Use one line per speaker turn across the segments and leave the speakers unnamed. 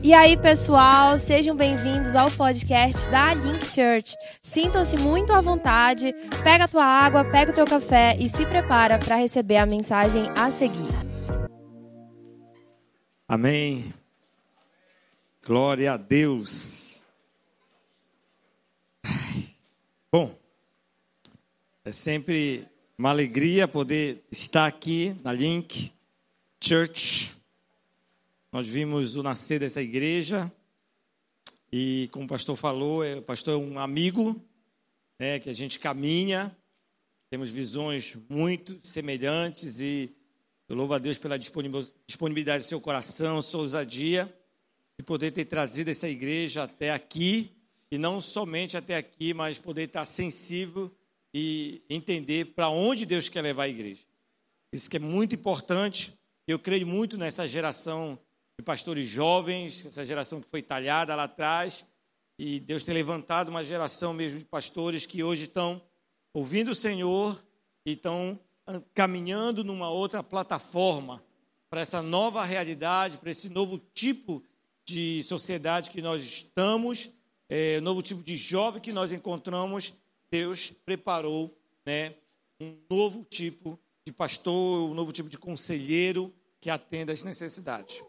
E aí, pessoal, sejam bem-vindos ao podcast da Link Church. Sintam-se muito à vontade, pega a tua água, pega o teu café e se prepara para receber a mensagem a seguir.
Amém. Glória a Deus. Bom, é sempre uma alegria poder estar aqui na Link Church. Nós vimos o nascer dessa igreja e, como o pastor falou, é, o pastor é um amigo, né, que a gente caminha, temos visões muito semelhantes e eu louvo a Deus pela disponibilidade do seu coração, sua ousadia, de poder ter trazido essa igreja até aqui, e não somente até aqui, mas poder estar sensível e entender para onde Deus quer levar a igreja. Isso que é muito importante. Eu creio muito nessa geração de pastores jovens, essa geração que foi talhada lá atrás, e Deus tem levantado uma geração mesmo de pastores que hoje estão ouvindo o Senhor e estão caminhando numa outra plataforma para essa nova realidade, para esse novo tipo de sociedade que nós estamos, é, novo tipo de jovem que nós encontramos. Deus preparou né, um novo tipo de pastor, um novo tipo de conselheiro que atenda às necessidades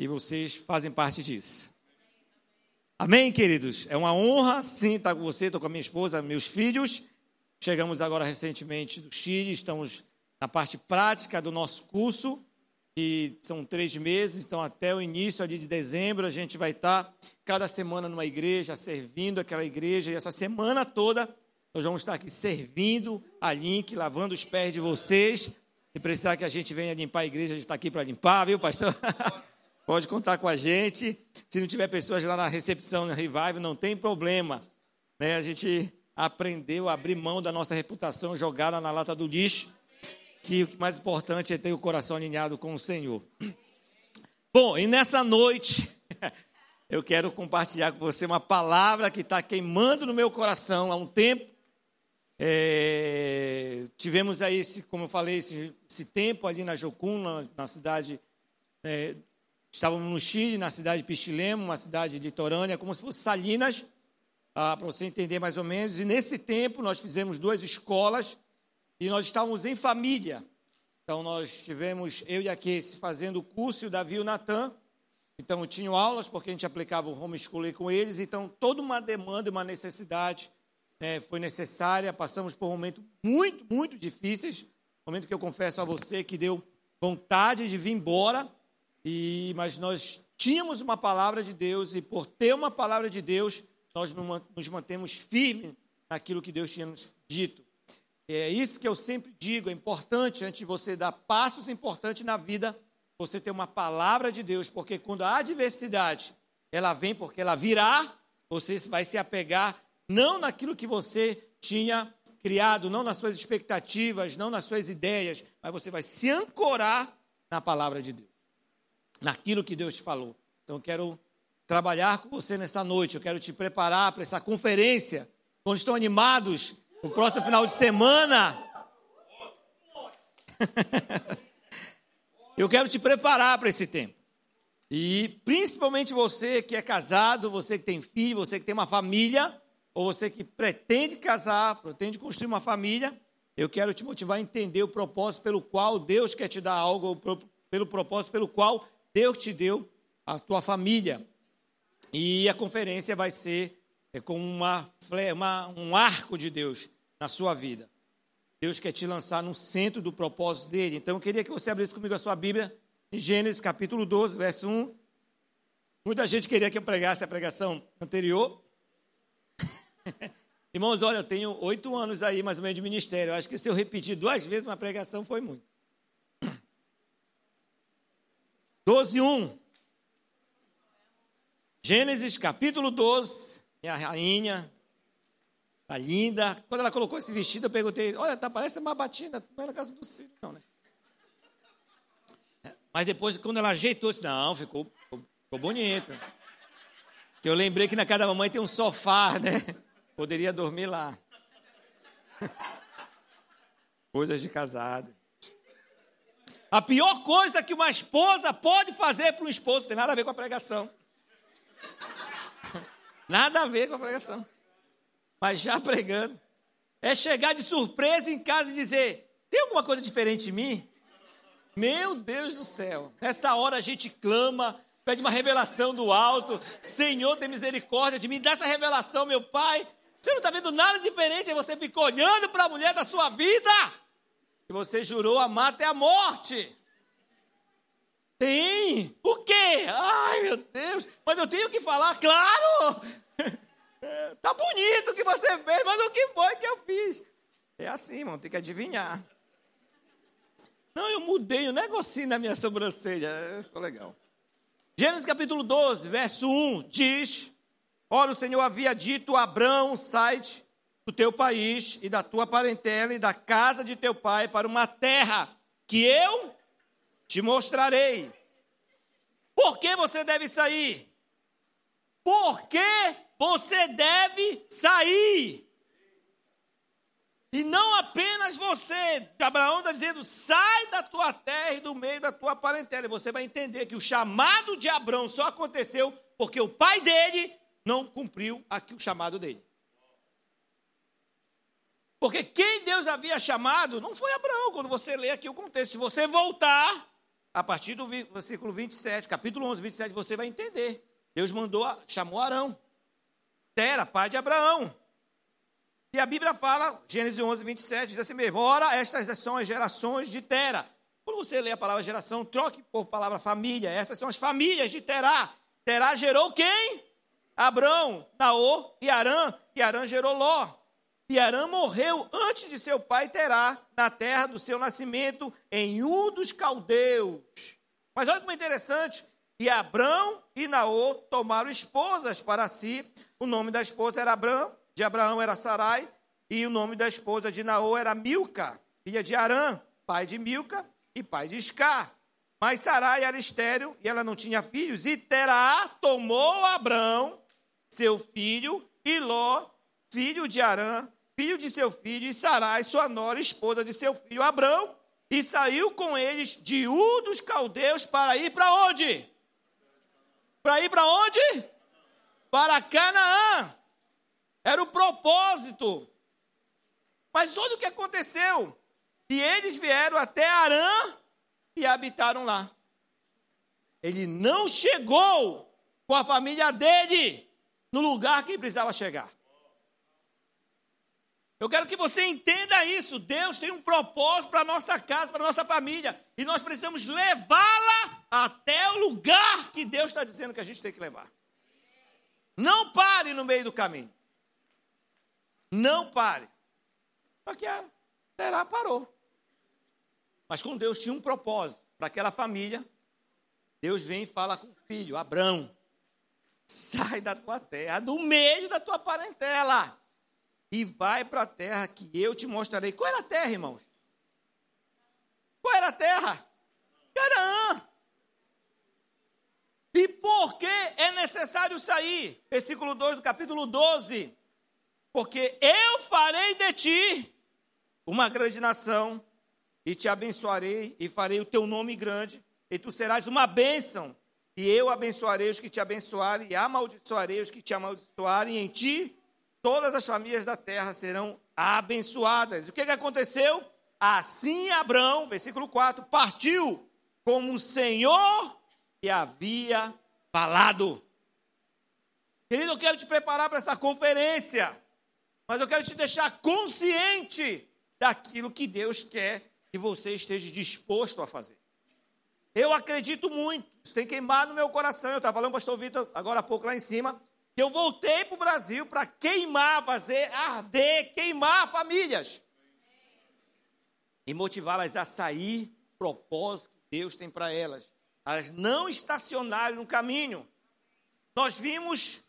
e vocês fazem parte disso. Amém, queridos? É uma honra, sim, estar com você. Estou com a minha esposa, meus filhos. Chegamos agora recentemente do Chile, estamos na parte prática do nosso curso, e são três meses, então até o início de dezembro a gente vai estar cada semana numa igreja, servindo aquela igreja, e essa semana toda nós vamos estar aqui servindo a Link, lavando os pés de vocês. Se precisar que a gente venha limpar a igreja, a gente está aqui para limpar, viu, pastor? Pode contar com a gente. Se não tiver pessoas lá na recepção, na Revive, não tem problema. Né? A gente aprendeu a abrir mão da nossa reputação, jogá-la na lata do lixo. Que o mais importante é ter o coração alinhado com o Senhor. Bom, e nessa noite, eu quero compartilhar com você uma palavra que está queimando no meu coração há um tempo. É, tivemos aí, esse, como eu falei, esse, esse tempo ali na Jocum, na, na cidade é, Estávamos no Chile, na cidade de Pistilemo, uma cidade litorânea, como se fosse Salinas, ah, para você entender mais ou menos. E nesse tempo nós fizemos duas escolas e nós estávamos em família. Então nós tivemos, eu e a Casey, fazendo o curso e o Davi e o Natan. Então tinham aulas, porque a gente aplicava o homeschooling com eles. Então toda uma demanda e uma necessidade né, foi necessária. Passamos por momentos muito, muito difíceis. Momento que eu confesso a você que deu vontade de vir embora e, mas nós tínhamos uma palavra de Deus e por ter uma palavra de Deus, nós nos mantemos firmes naquilo que Deus tinha nos dito. É isso que eu sempre digo, é importante, antes de você dar passos importantes na vida, você ter uma palavra de Deus, porque quando a adversidade, ela vem porque ela virá, você vai se apegar não naquilo que você tinha criado, não nas suas expectativas, não nas suas ideias, mas você vai se ancorar na palavra de Deus naquilo que Deus te falou. Então eu quero trabalhar com você nessa noite, eu quero te preparar para essa conferência. Quando estão animados, no próximo final de semana. eu quero te preparar para esse tempo. E principalmente você que é casado, você que tem filho, você que tem uma família, ou você que pretende casar, pretende construir uma família, eu quero te motivar a entender o propósito pelo qual Deus quer te dar algo, pelo propósito pelo qual Deus te deu a tua família. E a conferência vai ser é, com uma, uma, um arco de Deus na sua vida. Deus quer te lançar no centro do propósito dele. Então eu queria que você abrisse comigo a sua Bíblia em Gênesis capítulo 12, verso 1. Muita gente queria que eu pregasse a pregação anterior. Irmãos, olha, eu tenho oito anos aí, mais ou menos, de ministério. Eu acho que se eu repetir duas vezes uma pregação foi muito. 12, 1. Gênesis capítulo 12. Minha rainha, tá linda. Quando ela colocou esse vestido, eu perguntei: Olha, tá, parece uma batina, não é na casa do Ciro, não, né? Mas depois, quando ela ajeitou, disse: Não, ficou, ficou, ficou bonito. Que eu lembrei que na casa da mamãe tem um sofá, né? Poderia dormir lá. Coisas de casado. A pior coisa que uma esposa pode fazer para um esposo, tem nada a ver com a pregação. Nada a ver com a pregação. Mas já pregando. É chegar de surpresa em casa e dizer: tem alguma coisa diferente em mim? Meu Deus do céu. Nessa hora a gente clama, pede uma revelação do alto. Senhor, tem misericórdia de mim. Dá essa revelação, meu Pai. Você não está vendo nada diferente. Você fica olhando para a mulher da sua vida. E você jurou amar até a morte. Tem. O quê? Ai, meu Deus. Mas eu tenho que falar, claro. Tá bonito o que você fez, mas o que foi que eu fiz? É assim, irmão, tem que adivinhar. Não, eu mudei o um negocinho na minha sobrancelha. É, ficou legal. Gênesis capítulo 12, verso 1 diz: Ora, o Senhor havia dito a Abraão: sai do teu país e da tua parentela e da casa de teu pai para uma terra que eu te mostrarei. Por que você deve sair? Por que você deve sair? E não apenas você. Abraão está dizendo: sai da tua terra e do meio da tua parentela. E você vai entender que o chamado de Abraão só aconteceu porque o pai dele não cumpriu aqui o chamado dele. Porque quem Deus havia chamado não foi Abraão, quando você lê aqui o contexto. Se você voltar, a partir do versículo 27, capítulo 11, 27, você vai entender. Deus mandou, chamou Arão. Tera, pai de Abraão. E a Bíblia fala, Gênesis 11, 27, diz assim mesmo: Ora, estas são as gerações de Tera. Quando você lê a palavra geração, troque por palavra família. Essas são as famílias de Terá. Terá gerou quem? Abrão, Naô e Arã. E Arã gerou Ló. E Arã morreu antes de seu pai Terá, na terra do seu nascimento, em um dos caldeus. Mas olha como é interessante. E Abrão e Naô tomaram esposas para si. O nome da esposa era Abrão de Abraão era Sarai, e o nome da esposa de Naô era Milca, filha de Arã, pai de Milca e pai de Iscar. Mas Sarai era estéril e ela não tinha filhos. E Terá tomou Abraão, seu filho, e Ló, filho de Arã, filho de seu filho, e Sarai, sua nora, esposa de seu filho Abraão, e saiu com eles de U dos caldeus para ir para onde? Para ir para onde? Para Canaã. Era o propósito. Mas olha o que aconteceu. E eles vieram até Arã e habitaram lá. Ele não chegou com a família dele no lugar que precisava chegar. Eu quero que você entenda isso. Deus tem um propósito para a nossa casa, para a nossa família. E nós precisamos levá-la até o lugar que Deus está dizendo que a gente tem que levar. Não pare no meio do caminho. Não pare. Só que a Terá parou. Mas com Deus tinha um propósito para aquela família. Deus vem e fala com o filho, Abrão, sai da tua terra, do meio da tua parentela, e vai para a terra que eu te mostrarei. Qual era a terra, irmãos? Qual era a terra? Canaã. E por que é necessário sair? Versículo 2 do capítulo 12 porque eu farei de ti uma grande nação, e te abençoarei, e farei o teu nome grande, e tu serás uma bênção. E eu abençoarei os que te abençoarem, e amaldiçoarei os que te amaldiçoarem, em ti todas as famílias da terra serão abençoadas. O que, que aconteceu? Assim Abraão, versículo 4, partiu como o Senhor lhe havia falado. Querido, eu quero te preparar para essa conferência. Mas eu quero te deixar consciente daquilo que Deus quer que você esteja disposto a fazer. Eu acredito muito, isso tem queimado no meu coração. Eu estava falando, pastor Vitor, agora há pouco lá em cima, eu voltei para o Brasil para queimar, fazer arder, queimar famílias. E motivá-las a sair, propósito que Deus tem para elas. Elas não estacionarem no caminho. Nós vimos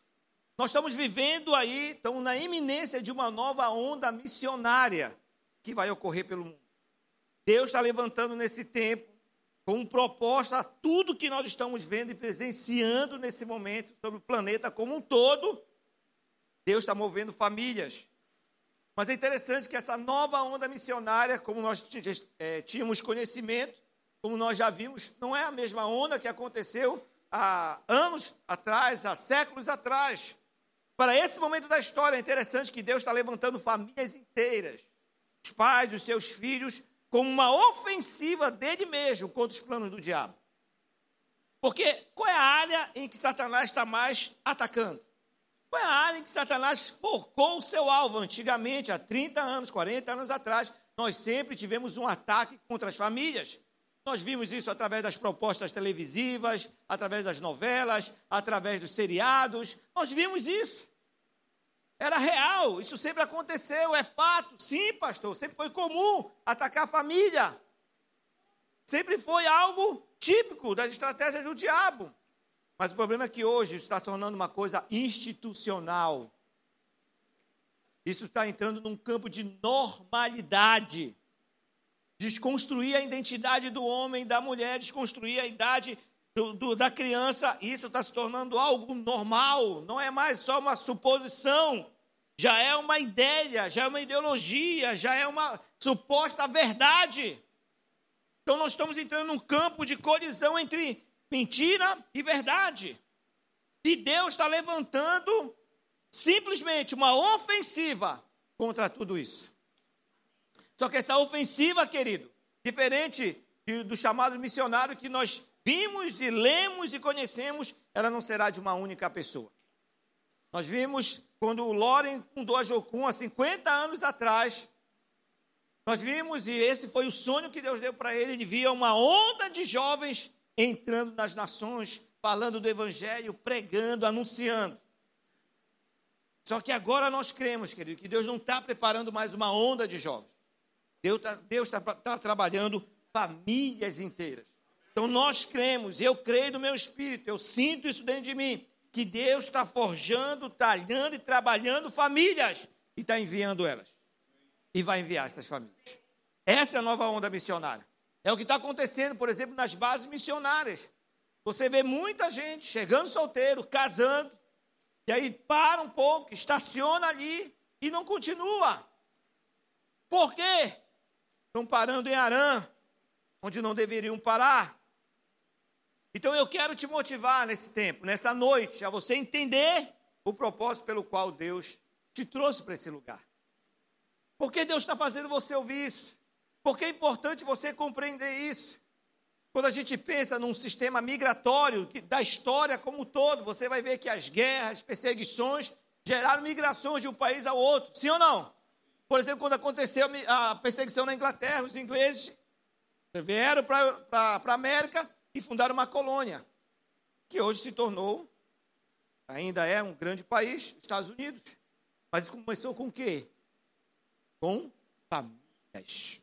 nós estamos vivendo aí, estamos na iminência de uma nova onda missionária que vai ocorrer pelo mundo. Deus está levantando nesse tempo com propósito a tudo que nós estamos vendo e presenciando nesse momento sobre o planeta como um todo. Deus está movendo famílias. Mas é interessante que essa nova onda missionária, como nós é, tínhamos conhecimento, como nós já vimos, não é a mesma onda que aconteceu há anos atrás, há séculos atrás. Para esse momento da história, é interessante que Deus está levantando famílias inteiras, os pais, os seus filhos, como uma ofensiva dele mesmo contra os planos do diabo. Porque qual é a área em que Satanás está mais atacando? Qual é a área em que Satanás focou o seu alvo antigamente, há 30 anos, 40 anos atrás? Nós sempre tivemos um ataque contra as famílias. Nós vimos isso através das propostas televisivas, através das novelas, através dos seriados. Nós vimos isso. Era real, isso sempre aconteceu, é fato. Sim, pastor, sempre foi comum atacar a família. Sempre foi algo típico das estratégias do diabo. Mas o problema é que hoje isso está se tornando uma coisa institucional. Isso está entrando num campo de normalidade. Desconstruir a identidade do homem, da mulher, desconstruir a idade do, do, da criança, isso está se tornando algo normal, não é mais só uma suposição, já é uma ideia, já é uma ideologia, já é uma suposta verdade. Então nós estamos entrando num campo de colisão entre mentira e verdade. E Deus está levantando simplesmente uma ofensiva contra tudo isso. Só que essa ofensiva, querido, diferente do chamado missionário que nós vimos e lemos e conhecemos, ela não será de uma única pessoa. Nós vimos quando o Loren fundou a Jocum há 50 anos atrás, nós vimos, e esse foi o sonho que Deus deu para ele, ele via uma onda de jovens entrando nas nações, falando do Evangelho, pregando, anunciando. Só que agora nós cremos, querido, que Deus não está preparando mais uma onda de jovens. Deus está Deus tá, tá trabalhando famílias inteiras. Então nós cremos, eu creio no meu espírito, eu sinto isso dentro de mim, que Deus está forjando, talhando e trabalhando famílias e está enviando elas. E vai enviar essas famílias. Essa é a nova onda missionária. É o que está acontecendo, por exemplo, nas bases missionárias. Você vê muita gente chegando solteiro, casando, e aí para um pouco, estaciona ali e não continua. Por quê? Estão parando em Arã, onde não deveriam parar. Então eu quero te motivar nesse tempo, nessa noite, a você entender o propósito pelo qual Deus te trouxe para esse lugar. Por que Deus está fazendo você ouvir isso? Porque é importante você compreender isso. Quando a gente pensa num sistema migratório da história como um todo, você vai ver que as guerras, perseguições geraram migrações de um país ao outro. Sim ou não? Por exemplo, quando aconteceu a perseguição na Inglaterra, os ingleses vieram para a América e fundaram uma colônia, que hoje se tornou, ainda é um grande país, Estados Unidos. Mas começou com o quê? Com famílias.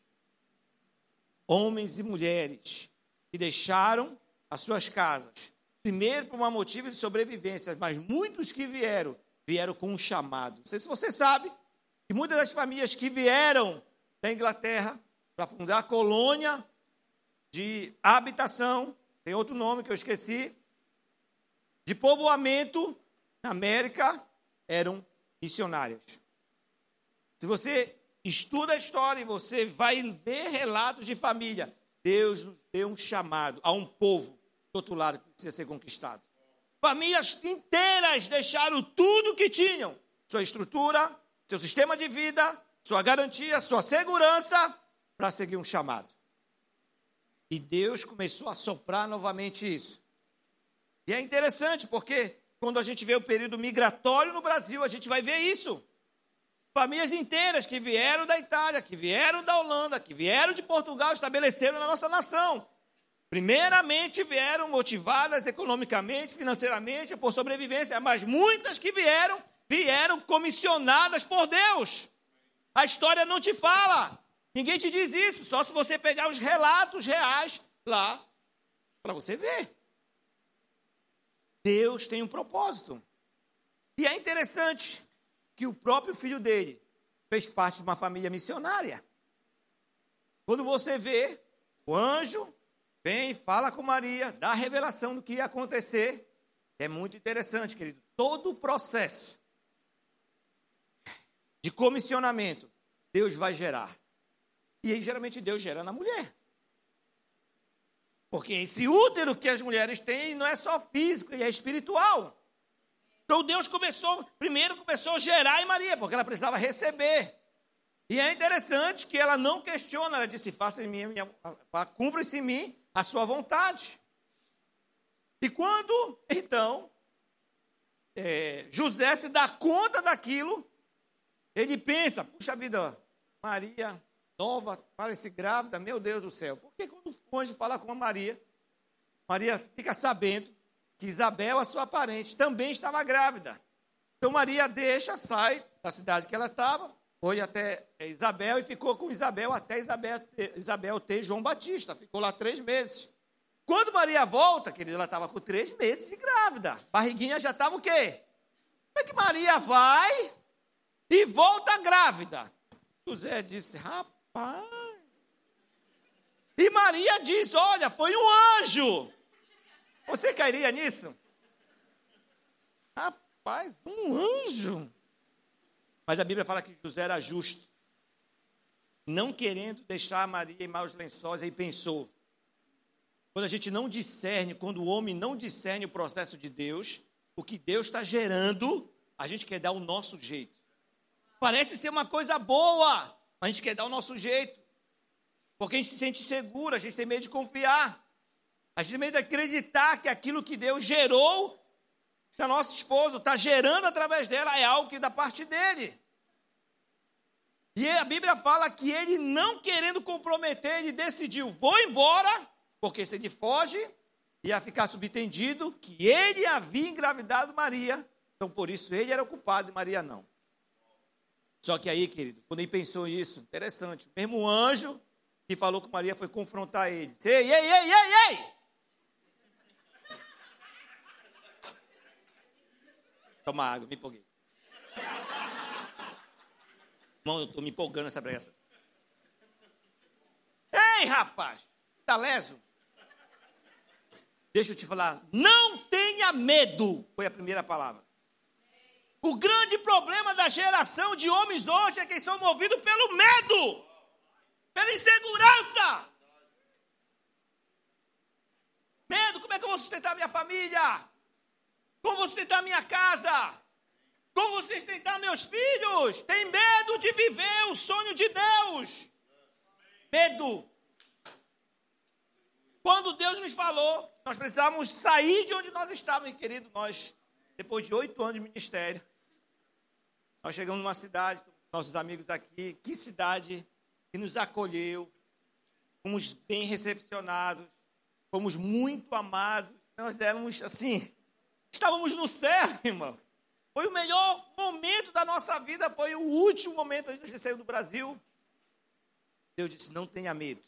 Homens e mulheres que deixaram as suas casas. Primeiro por um motivo de sobrevivência, mas muitos que vieram, vieram com um chamado. Não sei se você sabe que muitas das famílias que vieram da Inglaterra para fundar a colônia de habitação, tem outro nome que eu esqueci, de povoamento na América, eram missionárias. Se você estuda a história e você vai ver relatos de família, Deus nos deu um chamado a um povo do outro lado que precisa ser conquistado. Famílias inteiras deixaram tudo que tinham: sua estrutura, seu sistema de vida, sua garantia, sua segurança, para seguir um chamado. E Deus começou a soprar novamente isso. E é interessante porque quando a gente vê o período migratório no Brasil, a gente vai ver isso. Famílias inteiras que vieram da Itália, que vieram da Holanda, que vieram de Portugal, estabeleceram na nossa nação. Primeiramente vieram motivadas economicamente, financeiramente, por sobrevivência, mas muitas que vieram, vieram comissionadas por Deus. A história não te fala. Ninguém te diz isso, só se você pegar os relatos reais lá para você ver. Deus tem um propósito. E é interessante que o próprio filho dele fez parte de uma família missionária. Quando você vê o anjo vem, fala com Maria, dá a revelação do que ia acontecer, é muito interessante, querido. Todo o processo de comissionamento Deus vai gerar. E aí, geralmente, Deus gera na mulher. Porque esse útero que as mulheres têm não é só físico, é espiritual. Então Deus começou, primeiro começou a gerar em Maria, porque ela precisava receber. E é interessante que ela não questiona, ela disse: faça em mim, cumpra-se em mim a sua vontade. E quando, então, é, José se dá conta daquilo, ele pensa: puxa vida, Maria, nova, parece grávida, meu Deus do céu. Por que quando o anjo fala com a Maria, Maria fica sabendo que Isabel, a sua parente, também estava grávida. Então Maria deixa, sai da cidade que ela estava, foi até Isabel e ficou com Isabel até Isabel, Isabel ter João Batista. Ficou lá três meses. Quando Maria volta, querida, ela estava com três meses de grávida. Barriguinha já estava o quê? Como é que Maria vai e volta grávida? José disse, rapaz. E Maria diz: Olha, foi um anjo. Você cairia nisso? Rapaz, um anjo. Mas a Bíblia fala que José era justo. Não querendo deixar Maria em maus lençóis, aí pensou: quando a gente não discerne, quando o homem não discerne o processo de Deus, o que Deus está gerando, a gente quer dar o nosso jeito. Parece ser uma coisa boa, a gente quer dar o nosso jeito. Porque a gente se sente seguro, a gente tem medo de confiar. A gente tem medo de acreditar que aquilo que Deus gerou, que a nossa esposa está gerando através dela, é algo que é da parte dele. E a Bíblia fala que ele, não querendo comprometer, ele decidiu: vou embora porque se ele foge, ia ficar subtendido que ele havia engravidado Maria. Então, por isso, ele era o culpado e Maria não. Só que aí, querido, quando ele pensou nisso, interessante, o mesmo anjo que falou com Maria foi confrontar ele. Disse, ei, ei, ei, ei, ei! Toma água, me empolguei. Irmão, eu estou me empolgando nessa pregação. Ei, rapaz! Está leso? Deixa eu te falar, não tenha medo, foi a primeira palavra. O grande problema da geração de homens hoje é que são movidos pelo medo, pela insegurança. Medo, como é que eu vou sustentar minha família? Como vou sustentar minha casa? Como vou sustentar meus filhos? Tem medo de viver o sonho de Deus. Medo. Quando Deus nos falou, nós precisávamos sair de onde nós estávamos, querido. Nós, depois de oito anos de ministério, nós chegamos numa cidade, nossos amigos aqui, que cidade que nos acolheu, fomos bem recepcionados, fomos muito amados. Nós éramos assim, estávamos no céu, irmão. Foi o melhor momento da nossa vida, foi o último momento antes de sair do Brasil. Deus disse: não tenha medo.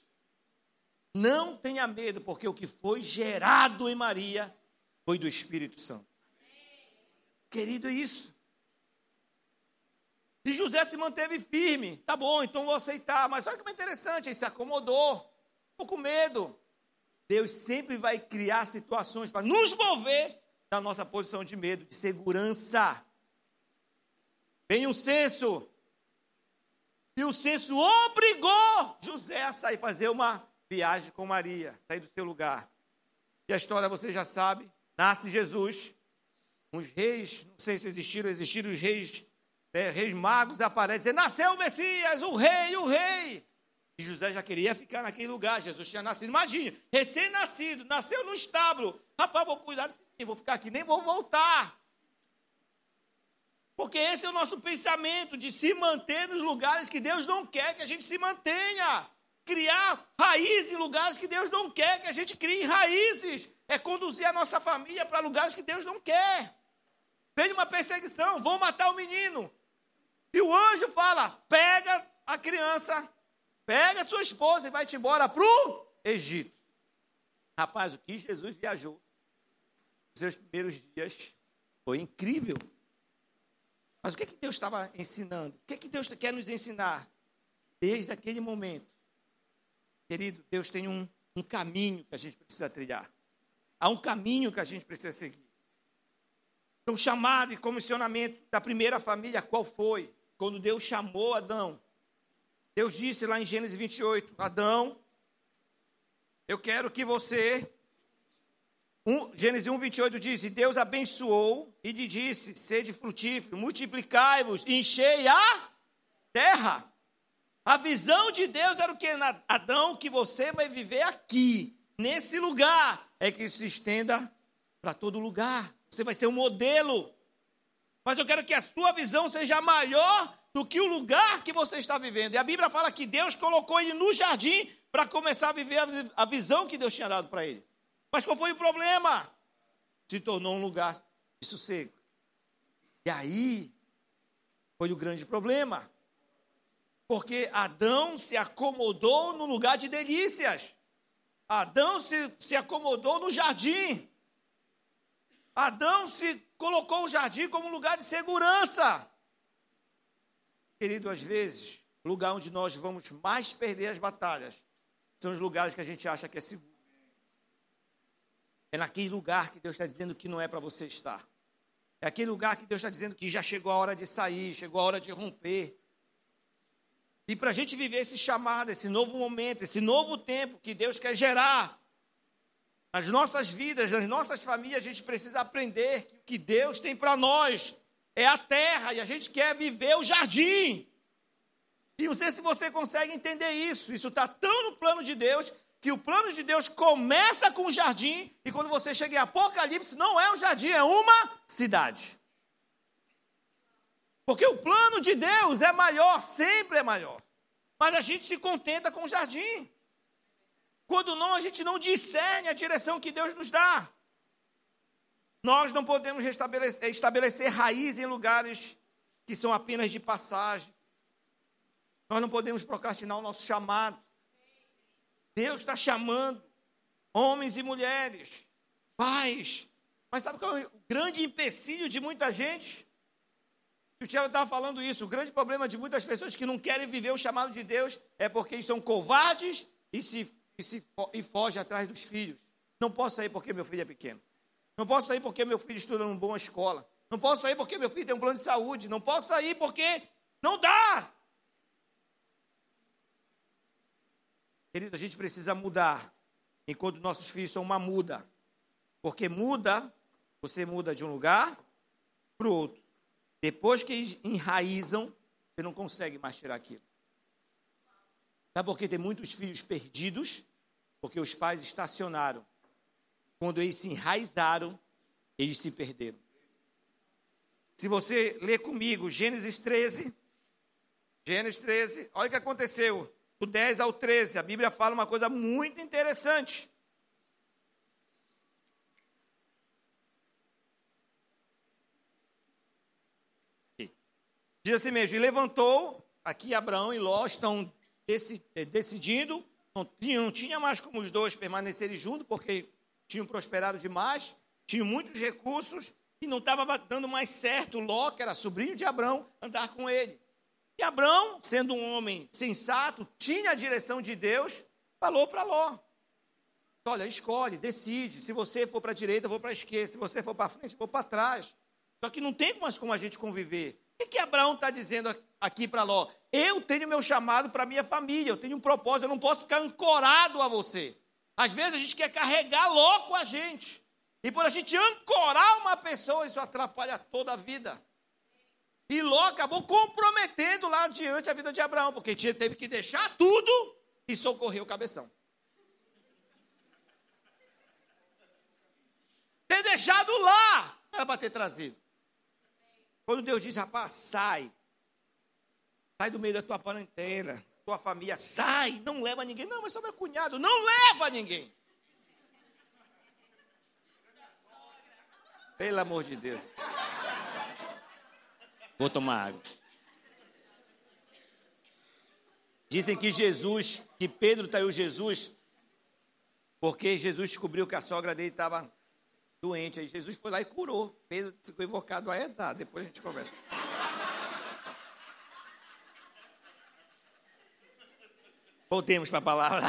Não tenha medo, porque o que foi gerado em Maria foi do Espírito Santo. Querido, é isso. E José se manteve firme. Tá bom, então vou aceitar. Mas olha que é interessante, ele se acomodou. Ficou com medo. Deus sempre vai criar situações para nos mover da nossa posição de medo, de segurança. Vem um senso. E o senso obrigou José a sair, fazer uma viagem com Maria, sair do seu lugar. E a história você já sabe: nasce Jesus, uns reis, não sei se existiram, existiram os reis, né, reis magos aparecem, nasceu o Messias, o rei, o rei. E José já queria ficar naquele lugar, Jesus tinha nascido. Imagine, recém-nascido, nasceu no estábulo. Rapaz, vou cuidar de mim, vou ficar aqui, nem vou voltar. Porque esse é o nosso pensamento de se manter nos lugares que Deus não quer que a gente se mantenha criar raízes em lugares que Deus não quer que a gente crie raízes. É conduzir a nossa família para lugares que Deus não quer. Vem uma perseguição, vão matar o menino. E o anjo fala: pega a criança, pega a sua esposa e vai-te embora para o Egito. Rapaz, o que Jesus viajou nos seus primeiros dias foi incrível. Mas o que, que Deus estava ensinando? O que, que Deus quer nos ensinar? Desde aquele momento, Querido, Deus tem um, um caminho que a gente precisa trilhar. Há um caminho que a gente precisa seguir. Então, chamado e comissionamento da primeira família, qual foi? Quando Deus chamou Adão. Deus disse lá em Gênesis 28, Adão, eu quero que você. Um, Gênesis 1, 28 diz: E Deus abençoou e lhe disse: Sede frutífero, multiplicai-vos, enchei a terra. A visão de Deus era o que? Adão, que você vai viver aqui, nesse lugar, é que isso se estenda para todo lugar. Você vai ser um modelo. Mas eu quero que a sua visão seja maior do que o lugar que você está vivendo. E a Bíblia fala que Deus colocou ele no jardim para começar a viver a visão que Deus tinha dado para ele. Mas qual foi o problema? Se tornou um lugar de sossego. E aí foi o grande problema. Porque Adão se acomodou no lugar de delícias. Adão se, se acomodou no jardim. Adão se colocou o jardim como um lugar de segurança. Querido, às vezes, o lugar onde nós vamos mais perder as batalhas são os lugares que a gente acha que é seguro. É naquele lugar que Deus está dizendo que não é para você estar. É aquele lugar que Deus está dizendo que já chegou a hora de sair, chegou a hora de romper. E para a gente viver esse chamado, esse novo momento, esse novo tempo que Deus quer gerar nas nossas vidas, nas nossas famílias, a gente precisa aprender que o que Deus tem para nós é a terra e a gente quer viver o jardim. E não sei se você consegue entender isso. Isso está tão no plano de Deus que o plano de Deus começa com o jardim e quando você chega em Apocalipse, não é um jardim, é uma cidade. Porque o plano de Deus é maior, sempre é maior. Mas a gente se contenta com o jardim. Quando não, a gente não discerne a direção que Deus nos dá. Nós não podemos estabelecer, raiz em lugares que são apenas de passagem. Nós não podemos procrastinar o nosso chamado. Deus está chamando homens e mulheres, pais. Mas sabe qual é o grande empecilho de muita gente? O Tiago estava falando isso. O grande problema de muitas pessoas que não querem viver o chamado de Deus é porque eles são covardes e se, e se e fogem atrás dos filhos. Não posso sair porque meu filho é pequeno. Não posso sair porque meu filho estuda numa boa escola. Não posso sair porque meu filho tem um plano de saúde. Não posso sair porque não dá. Querido, a gente precisa mudar enquanto nossos filhos são uma muda. Porque muda, você muda de um lugar para o outro. Depois que enraizam, você não consegue mais tirar aquilo. Sabe por que tem muitos filhos perdidos? Porque os pais estacionaram quando eles se enraizaram, eles se perderam. Se você ler comigo Gênesis 13, Gênesis 13, olha o que aconteceu. Do 10 ao 13, a Bíblia fala uma coisa muito interessante. Diz assim mesmo: e levantou, aqui Abraão e Ló estão decidindo, não tinha, não tinha mais como os dois permanecerem juntos, porque tinham prosperado demais, tinham muitos recursos e não estava dando mais certo Ló, que era sobrinho de Abrão, andar com ele. E Abrão, sendo um homem sensato, tinha a direção de Deus, falou para Ló: Olha, escolhe, decide. Se você for para a direita, eu vou para a esquerda. Se você for para frente, eu vou para trás. Só que não tem mais como a gente conviver. O que, que Abraão está dizendo aqui para Ló? Eu tenho meu chamado para minha família, eu tenho um propósito, eu não posso ficar ancorado a você. Às vezes a gente quer carregar logo a gente. E por a gente ancorar uma pessoa, isso atrapalha toda a vida. E Ló acabou comprometendo lá adiante a vida de Abraão, porque teve que deixar tudo e socorrer o cabeção. Ter deixado lá, era para ter trazido. Quando Deus diz, rapaz, sai. Sai do meio da tua parentela tua família, sai, não leva ninguém. Não, mas sou meu cunhado, não leva ninguém. Pelo amor de Deus. Vou tomar água. Dizem que Jesus, que Pedro traiu Jesus, porque Jesus descobriu que a sogra dele estava doente. Aí Jesus foi lá e curou. Pedro ficou invocado a Edá. Depois a gente conversa. Voltemos para a palavra.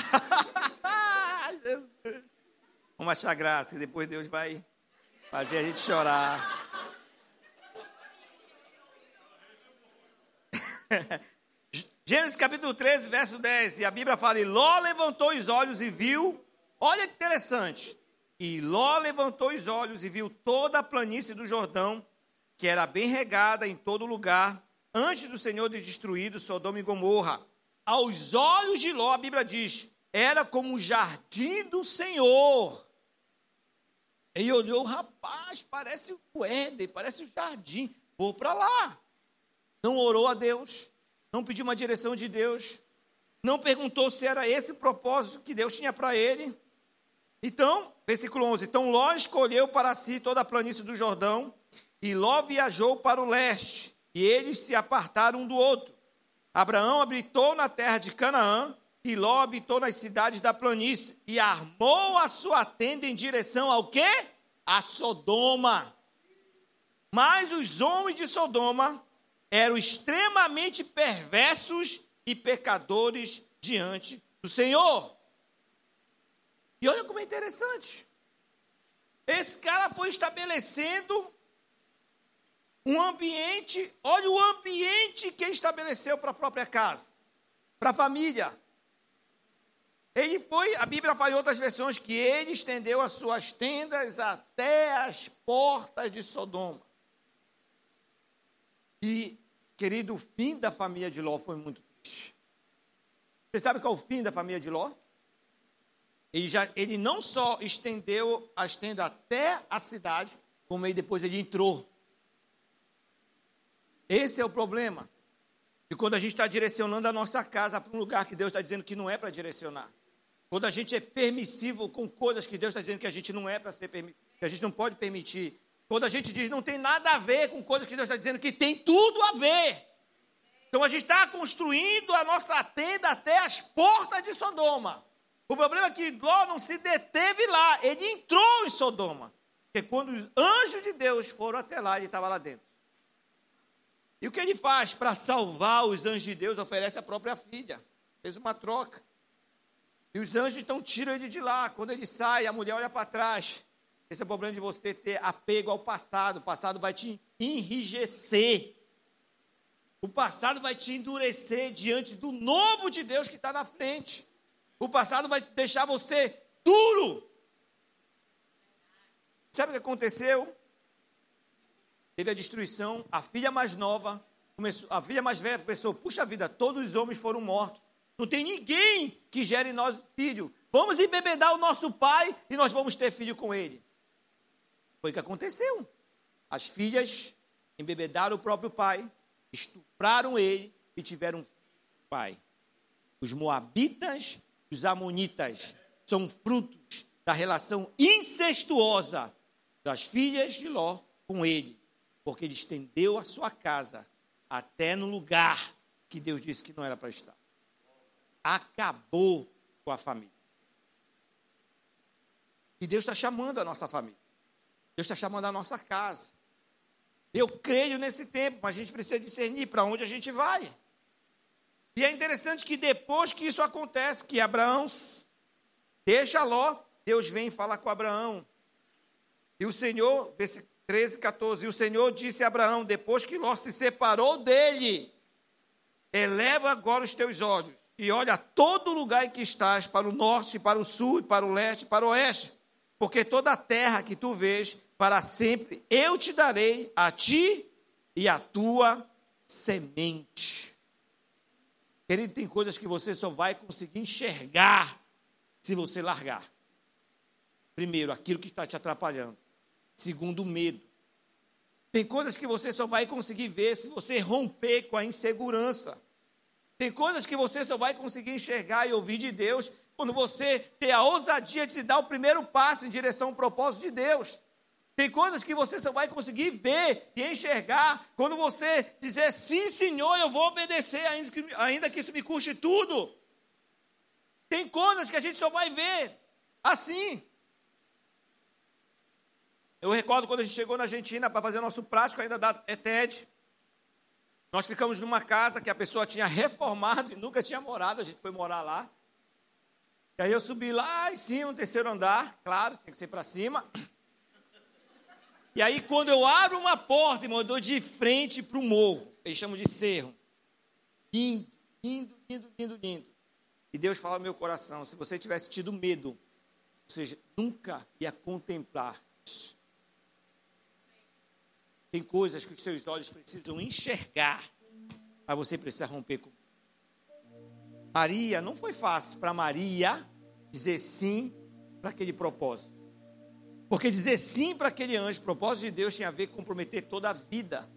Vamos achar graça, que depois Deus vai fazer a gente chorar. Gênesis capítulo 13, verso 10. E a Bíblia fala: E Ló levantou os olhos e viu Olha que interessante. E Ló levantou os olhos e viu toda a planície do Jordão, que era bem regada em todo lugar, antes do Senhor ter destruído Sodoma e Gomorra. Aos olhos de Ló, a Bíblia diz, era como o jardim do Senhor. Ele olhou, rapaz, parece o Éden, parece o jardim. Vou para lá. Não orou a Deus, não pediu uma direção de Deus, não perguntou se era esse o propósito que Deus tinha para ele. Então, versículo 11: Então Ló escolheu para si toda a planície do Jordão, e Ló viajou para o leste, e eles se apartaram um do outro. Abraão habitou na terra de Canaã, e Ló habitou nas cidades da planície, e armou a sua tenda em direção ao quê? A Sodoma. Mas os homens de Sodoma eram extremamente perversos e pecadores diante do Senhor. E olha como é interessante. Esse cara foi estabelecendo um ambiente, olha o ambiente que ele estabeleceu para a própria casa, para a família. Ele foi, a Bíblia fala em outras versões que ele estendeu as suas tendas até as portas de Sodoma. E, querido, o fim da família de Ló foi muito triste. Você sabe qual é o fim da família de Ló? Ele, já, ele não só estendeu as tendas até a cidade, como aí depois ele entrou. Esse é o problema. E quando a gente está direcionando a nossa casa para um lugar que Deus está dizendo que não é para direcionar. Quando a gente é permissivo com coisas que Deus está dizendo que a gente não é para ser que a gente não pode permitir. Quando a gente diz não tem nada a ver com coisas que Deus está dizendo que tem tudo a ver. Então a gente está construindo a nossa tenda até as portas de Sodoma. O problema é que Ló não se deteve lá, ele entrou em Sodoma. Porque quando os anjos de Deus foram até lá, ele estava lá dentro. E o que ele faz para salvar os anjos de Deus? Oferece a própria filha. Fez uma troca. E os anjos então tiram ele de lá. Quando ele sai, a mulher olha para trás. Esse é o problema de você ter apego ao passado. O passado vai te enrijecer. O passado vai te endurecer diante do novo de Deus que está na frente. O passado vai deixar você duro. Sabe o que aconteceu? Teve a destruição, a filha mais nova, começou, a filha mais velha pensou: puxa vida, todos os homens foram mortos. Não tem ninguém que gere nós filho. Vamos embebedar o nosso pai e nós vamos ter filho com ele. Foi o que aconteceu. As filhas embebedaram o próprio pai, estupraram ele e tiveram pai. Os moabitas e os amonitas são frutos da relação incestuosa das filhas de Ló com ele, porque ele estendeu a sua casa até no lugar que Deus disse que não era para estar. Acabou com a família. E Deus está chamando a nossa família. Deus está chamando a nossa casa. Eu creio nesse tempo, mas a gente precisa discernir para onde a gente vai. E é interessante que depois que isso acontece, que Abraão deixa Ló, Deus vem falar com Abraão. E o Senhor, 13, 14, e o Senhor disse a Abraão, depois que Ló se separou dele, eleva agora os teus olhos e olha todo lugar em que estás, para o norte, para o sul, para o leste, para o oeste, porque toda a terra que tu vês, para sempre eu te darei a ti e a tua semente. Querido, tem coisas que você só vai conseguir enxergar se você largar. Primeiro, aquilo que está te atrapalhando. Segundo, o medo. Tem coisas que você só vai conseguir ver se você romper com a insegurança. Tem coisas que você só vai conseguir enxergar e ouvir de Deus quando você ter a ousadia de dar o primeiro passo em direção ao propósito de Deus. Tem coisas que você só vai conseguir ver e enxergar quando você dizer sim, Senhor, eu vou obedecer, ainda que, ainda que isso me custe tudo. Tem coisas que a gente só vai ver assim. Eu recordo quando a gente chegou na Argentina para fazer nosso prático ainda da ETED. Nós ficamos numa casa que a pessoa tinha reformado e nunca tinha morado, a gente foi morar lá. E aí eu subi lá em cima, no terceiro andar, claro, tinha que ser para cima. E aí, quando eu abro uma porta, irmão, eu dou de frente para o morro. Eles chamam de cerro. Lindo, lindo, lindo, lindo, lindo. E Deus fala no meu coração: se você tivesse tido medo seja, nunca ia contemplar. Tem coisas que os seus olhos precisam enxergar, mas você precisa romper com. Maria, não foi fácil para Maria dizer sim para aquele propósito. Porque dizer sim para aquele anjo, propósito de Deus, tinha a ver com comprometer toda a vida.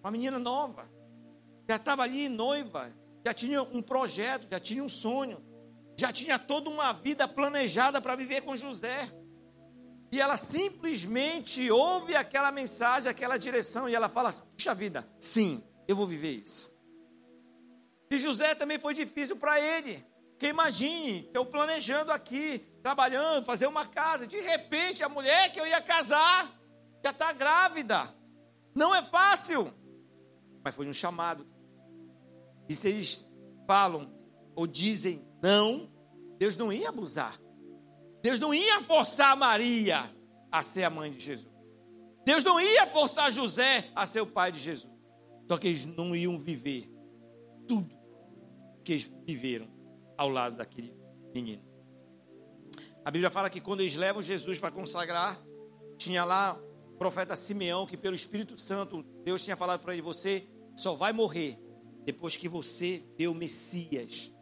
Uma menina nova, já estava ali noiva, já tinha um projeto, já tinha um sonho, já tinha toda uma vida planejada para viver com José. E ela simplesmente ouve aquela mensagem, aquela direção, e ela fala: Puxa vida, sim, eu vou viver isso. E José também foi difícil para ele. Porque imagine, eu planejando aqui, trabalhando, fazer uma casa. De repente, a mulher que eu ia casar já está grávida. Não é fácil. Mas foi um chamado. E se eles falam ou dizem não, Deus não ia abusar. Deus não ia forçar Maria a ser a mãe de Jesus. Deus não ia forçar José a ser o pai de Jesus. Só que eles não iam viver tudo que eles viveram ao lado daquele menino. A Bíblia fala que quando eles levam Jesus para consagrar, tinha lá o profeta Simeão, que pelo Espírito Santo, Deus tinha falado para ele: Você só vai morrer depois que você vê o Messias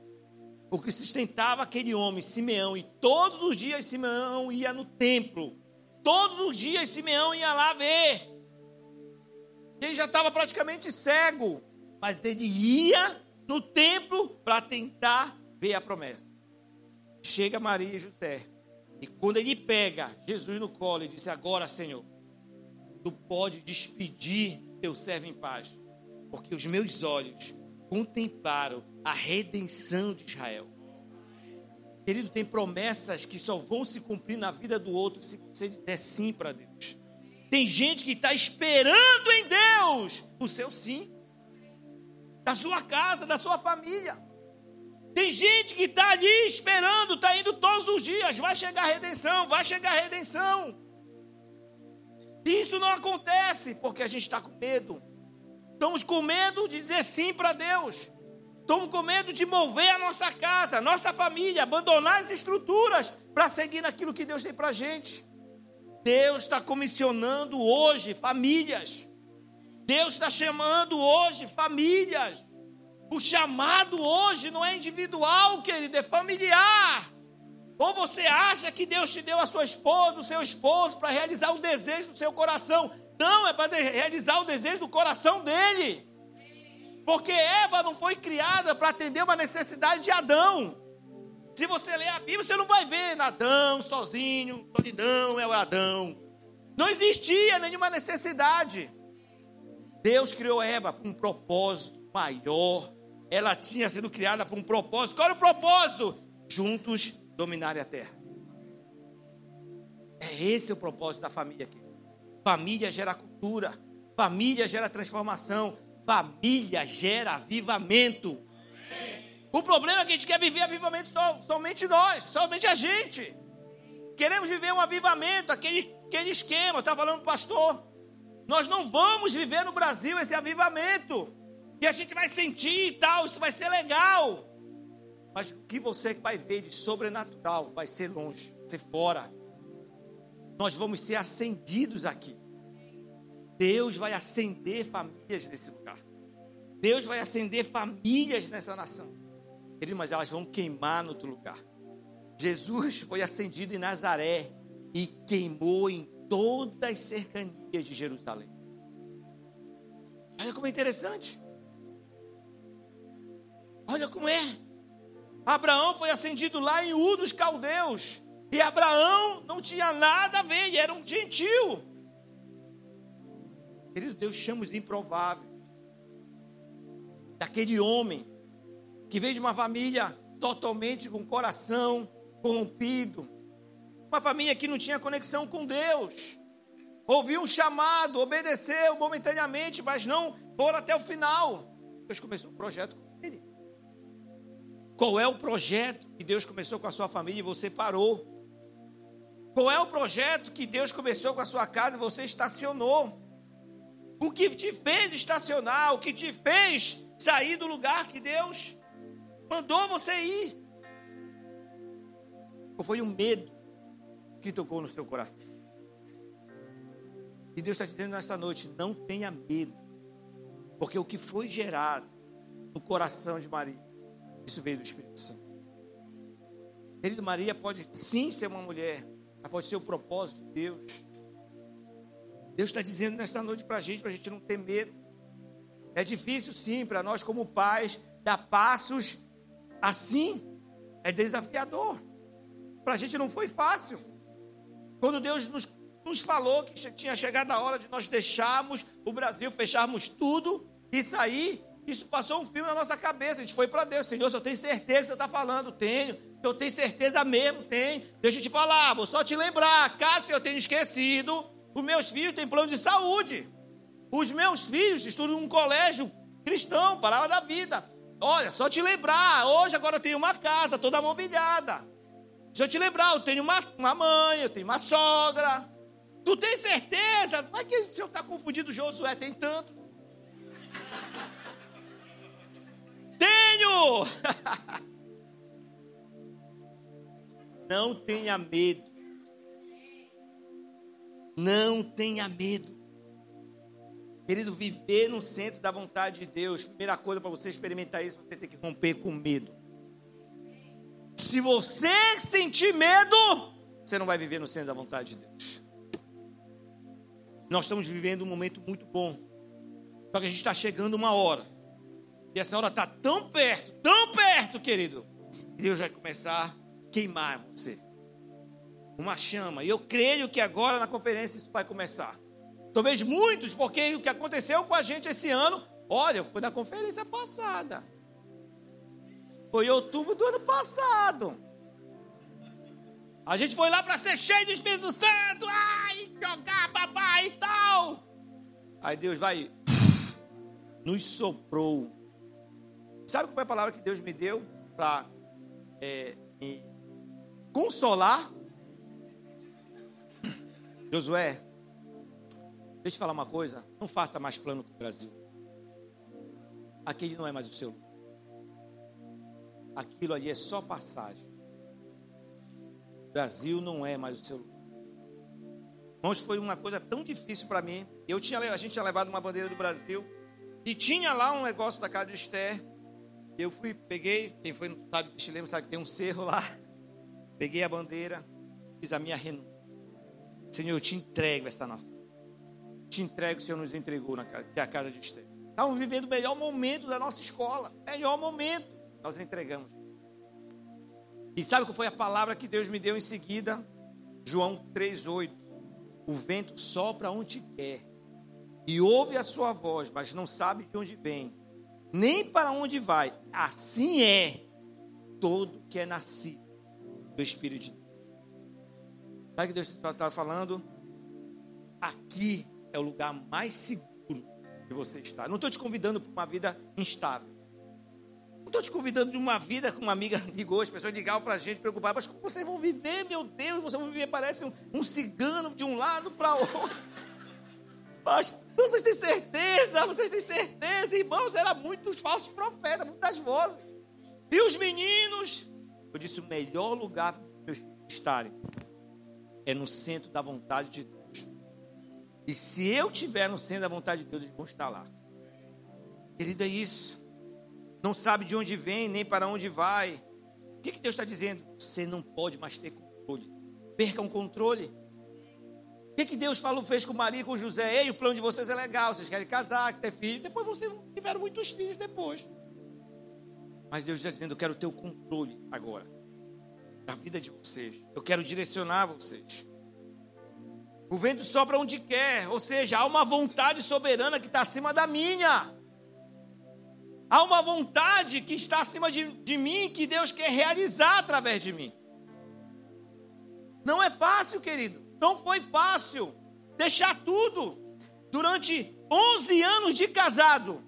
o que sustentava aquele homem, Simeão, e todos os dias Simeão ia no templo, todos os dias Simeão ia lá ver. Ele já estava praticamente cego, mas ele ia no templo para tentar ver a promessa. Chega Maria e José, e quando ele pega Jesus no colo, ele diz: Agora, Senhor, tu pode despedir teu servo em paz, porque os meus olhos contemplaram a redenção de Israel. Querido, tem promessas que só vão se cumprir na vida do outro se você disser sim para Deus. Tem gente que está esperando em Deus o seu sim, da sua casa, da sua família. Tem gente que está ali esperando, está indo todos os dias, vai chegar a redenção, vai chegar a redenção. E isso não acontece porque a gente está com medo. Estamos com medo de dizer sim para Deus. Estamos com medo de mover a nossa casa, a nossa família, abandonar as estruturas para seguir naquilo que Deus tem para a gente. Deus está comissionando hoje famílias. Deus está chamando hoje famílias. O chamado hoje não é individual, querido, é familiar. Ou você acha que Deus te deu a sua esposa, o seu esposo, para realizar o desejo do seu coração? Não, é para realizar o desejo do coração dele. Porque Eva não foi criada para atender uma necessidade de Adão. Se você ler a Bíblia, você não vai ver Adão sozinho, solidão é o Adão. Não existia nenhuma necessidade. Deus criou Eva para um propósito maior. Ela tinha sido criada para um propósito. Qual era o propósito? Juntos dominarem a terra. É esse o propósito da família aqui. Família gera cultura, família gera transformação, família gera avivamento. O problema é que a gente quer viver avivamento só, somente nós, somente a gente. Queremos viver um avivamento, aquele, aquele esquema, está falando pastor. Nós não vamos viver no Brasil esse avivamento. E a gente vai sentir e tal, isso vai ser legal. Mas o que você vai ver de sobrenatural vai ser longe, vai ser fora nós vamos ser acendidos aqui. Deus vai acender famílias nesse lugar. Deus vai acender famílias nessa nação. Querido, mas elas vão queimar no outro lugar. Jesus foi acendido em Nazaré e queimou em todas as cercanias de Jerusalém. Olha como é interessante. Olha como é. Abraão foi acendido lá em U dos Caldeus. E Abraão não tinha nada a ver, e era um gentil. Querido, Deus chama os improváveis. Daquele homem que veio de uma família totalmente com coração corrompido. Uma família que não tinha conexão com Deus. Ouviu um chamado, obedeceu momentaneamente, mas não foram até o final. Deus começou um projeto com ele. Qual é o projeto que Deus começou com a sua família e você parou? Qual é o projeto que Deus começou com a sua casa e você estacionou? O que te fez estacionar? O que te fez sair do lugar que Deus mandou você ir? Ou foi o medo que tocou no seu coração. E Deus está dizendo nessa noite: não tenha medo, porque o que foi gerado no coração de Maria, isso veio do Espírito Santo. Querido, Maria pode sim ser uma mulher, pode ser o propósito de Deus. Deus está dizendo nesta noite para a gente, para a gente não ter medo. É difícil sim para nós, como pais, dar passos assim. É desafiador. Para a gente não foi fácil. Quando Deus nos, nos falou que tinha chegado a hora de nós deixarmos o Brasil, fecharmos tudo e sair, isso passou um filme na nossa cabeça. A gente foi para Deus. Senhor, eu tenho certeza que você está falando. Tenho. Eu tenho certeza mesmo. Tenho. Deixa eu te falar. Vou só te lembrar. Caso eu tenha esquecido, os meus filhos têm plano de saúde. Os meus filhos estudam num colégio cristão, palavra da vida. Olha, só te lembrar, hoje agora eu tenho uma casa toda mobiliada. Se eu te lembrar, eu tenho uma, uma mãe, eu tenho uma sogra. Tu tem certeza? É que o senhor está confundido, Josué, tem tanto. Tenho! Não tenha medo. Não tenha medo. Querido, viver no centro da vontade de Deus, primeira coisa para você experimentar isso, você tem que romper com medo. Se você sentir medo, você não vai viver no centro da vontade de Deus. Nós estamos vivendo um momento muito bom. Só que a gente está chegando uma hora. E essa hora está tão perto, tão perto, querido. Que Deus vai começar a queimar você. Uma chama. E eu creio que agora na conferência isso vai começar. Talvez muitos, porque o que aconteceu com a gente esse ano, olha, foi na conferência passada. Foi em outubro do ano passado. A gente foi lá para ser cheio do Espírito Santo, ai, jogar papai e tal. Aí Deus vai, nos soprou. Sabe qual foi a palavra que Deus me deu para é, consolar? Josué, deixa eu falar uma coisa. Não faça mais plano com o Brasil. Aquele não é mais o seu. Aquilo ali é só passagem. Brasil não é mais o seu. Irmãos, foi uma coisa tão difícil para mim. Eu tinha, a gente tinha levado uma bandeira do Brasil e tinha lá um negócio da casa de Esther. Eu fui, peguei, quem foi, sabe, chileno sabe que tem um cerro lá. Peguei a bandeira, fiz a minha renúncia. Senhor, eu te entrego essa nação. Te entrego, o Senhor nos entregou na casa, que é a casa de Esther. Estamos vivendo o melhor momento da nossa escola. Melhor momento. Nós entregamos. E sabe qual foi a palavra que Deus me deu em seguida? João 3,8. O vento sopra onde quer. E ouve a sua voz, mas não sabe de onde vem, nem para onde vai. Assim é todo que é nascido do Espírito de Deus. Sabe o que Deus está falando? Aqui é o lugar mais seguro de você estar. Não estou te convidando para uma vida instável. Não estou te convidando de uma vida, como uma amiga ligou, as pessoas ligavam para a gente, preocupadas, mas como vocês vão viver, meu Deus, vocês vão viver, parece um, um cigano de um lado para outro. Mas vocês têm certeza, vocês têm certeza, irmãos, era muitos falsos profetas, muitas vozes. E os meninos, eu disse, o melhor lugar para meus filhos estarem é no centro da vontade de Deus. E se eu estiver no centro da vontade de Deus, eles vão estar lá. Querido, é isso. Não sabe de onde vem, nem para onde vai. O que, que Deus está dizendo? Você não pode mais ter controle. Perca um controle. O que, que Deus falou, fez com Maria e com José? Ei, o plano de vocês é legal, vocês querem casar, ter filho. Depois vocês tiveram muitos filhos depois. Mas Deus está dizendo, eu quero ter o controle agora da vida de vocês. Eu quero direcionar vocês. O vento sopra onde quer, ou seja, há uma vontade soberana que está acima da minha. Há uma vontade que está acima de, de mim, que Deus quer realizar através de mim. Não é fácil, querido. Não foi fácil deixar tudo. Durante 11 anos de casado,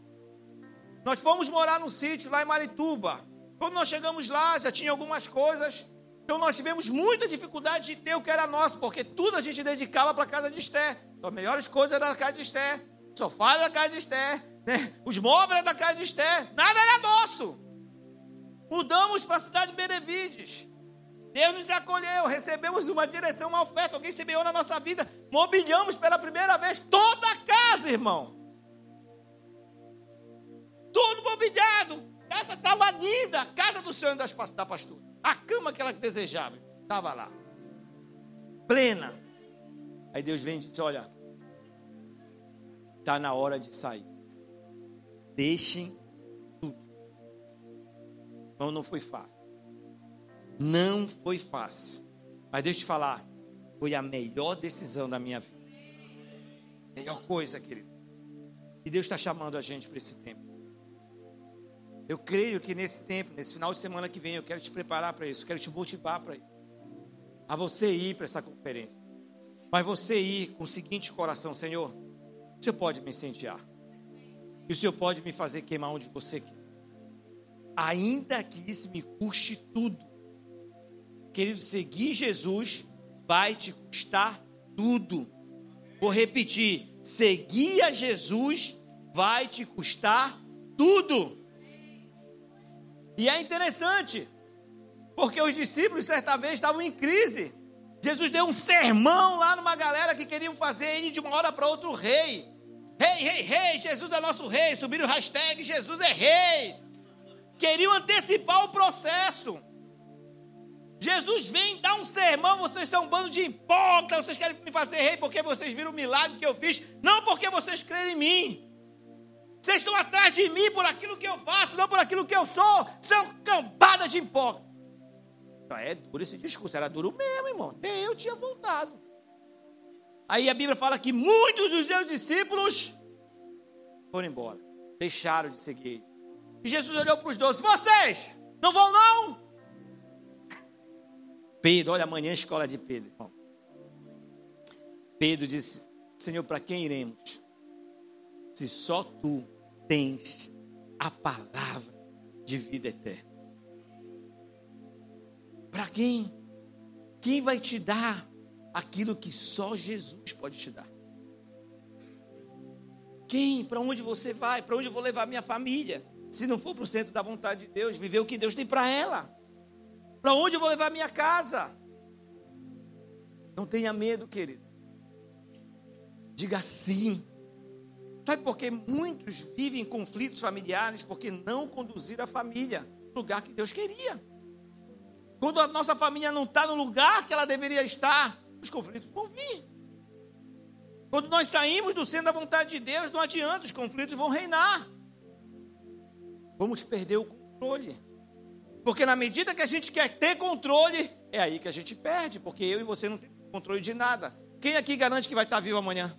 nós fomos morar num sítio lá em Marituba. Quando nós chegamos lá, já tinha algumas coisas então nós tivemos muita dificuldade de ter o que era nosso, porque tudo a gente dedicava para a casa de Esté. Então, as melhores coisas eram da casa de Esté, o sofá era da casa de Esté, né? os móveis eram da casa de Esté, nada era nosso. Mudamos para a cidade de Benevides. Deus nos acolheu, recebemos uma direção, uma oferta, alguém semeou na nossa vida, mobiliamos pela primeira vez toda a casa, irmão. Tudo mobiliado, casa estava linda, a casa do sonho da pastora. A cama que ela desejava, estava lá, plena. Aí Deus vem e diz: Olha, está na hora de sair. Deixem tudo. Então não foi fácil. Não foi fácil. Mas deixa eu te falar, foi a melhor decisão da minha vida. Melhor coisa, querido. E Deus está chamando a gente para esse tempo. Eu creio que nesse tempo, nesse final de semana que vem, eu quero te preparar para isso, quero te motivar para isso. A você ir para essa conferência. Mas você ir com o seguinte coração, Senhor, o Senhor pode me incendiar. E o Senhor pode me fazer queimar onde você quer. Ainda que isso me custe tudo. Querido, seguir Jesus vai te custar tudo. Vou repetir: seguir a Jesus vai te custar tudo. E é interessante, porque os discípulos certa vez estavam em crise. Jesus deu um sermão lá numa galera que queriam fazer ele de uma hora para outra rei. Rei, rei, rei, Jesus é nosso rei. Subiram o hashtag Jesus é rei. Queriam antecipar o processo. Jesus vem dar um sermão, vocês são um bando de hipócritas, vocês querem me fazer rei porque vocês viram o milagre que eu fiz, não porque vocês creem em mim. Vocês estão atrás de mim por aquilo que eu faço, não por aquilo que eu sou. São cambada de hipócritas. É duro esse discurso, era duro mesmo, irmão. Até eu tinha voltado. Aí a Bíblia fala que muitos dos seus discípulos foram embora, deixaram de seguir. E Jesus olhou para os doze: Vocês não vão, não? Pedro, olha amanhã a escola de Pedro. Irmão. Pedro disse: Senhor, para quem iremos? Se só tu tens a palavra de vida eterna. Para quem? Quem vai te dar aquilo que só Jesus pode te dar? Quem? Para onde você vai? Para onde eu vou levar minha família? Se não for para o centro da vontade de Deus, viver o que Deus tem para ela. Para onde eu vou levar minha casa? Não tenha medo, querido. Diga sim. Sabe por que muitos vivem conflitos familiares? Porque não conduziram a família no lugar que Deus queria. Quando a nossa família não está no lugar que ela deveria estar, os conflitos vão vir. Quando nós saímos do centro da vontade de Deus, não adianta, os conflitos vão reinar. Vamos perder o controle. Porque na medida que a gente quer ter controle, é aí que a gente perde, porque eu e você não temos controle de nada. Quem aqui garante que vai estar vivo amanhã?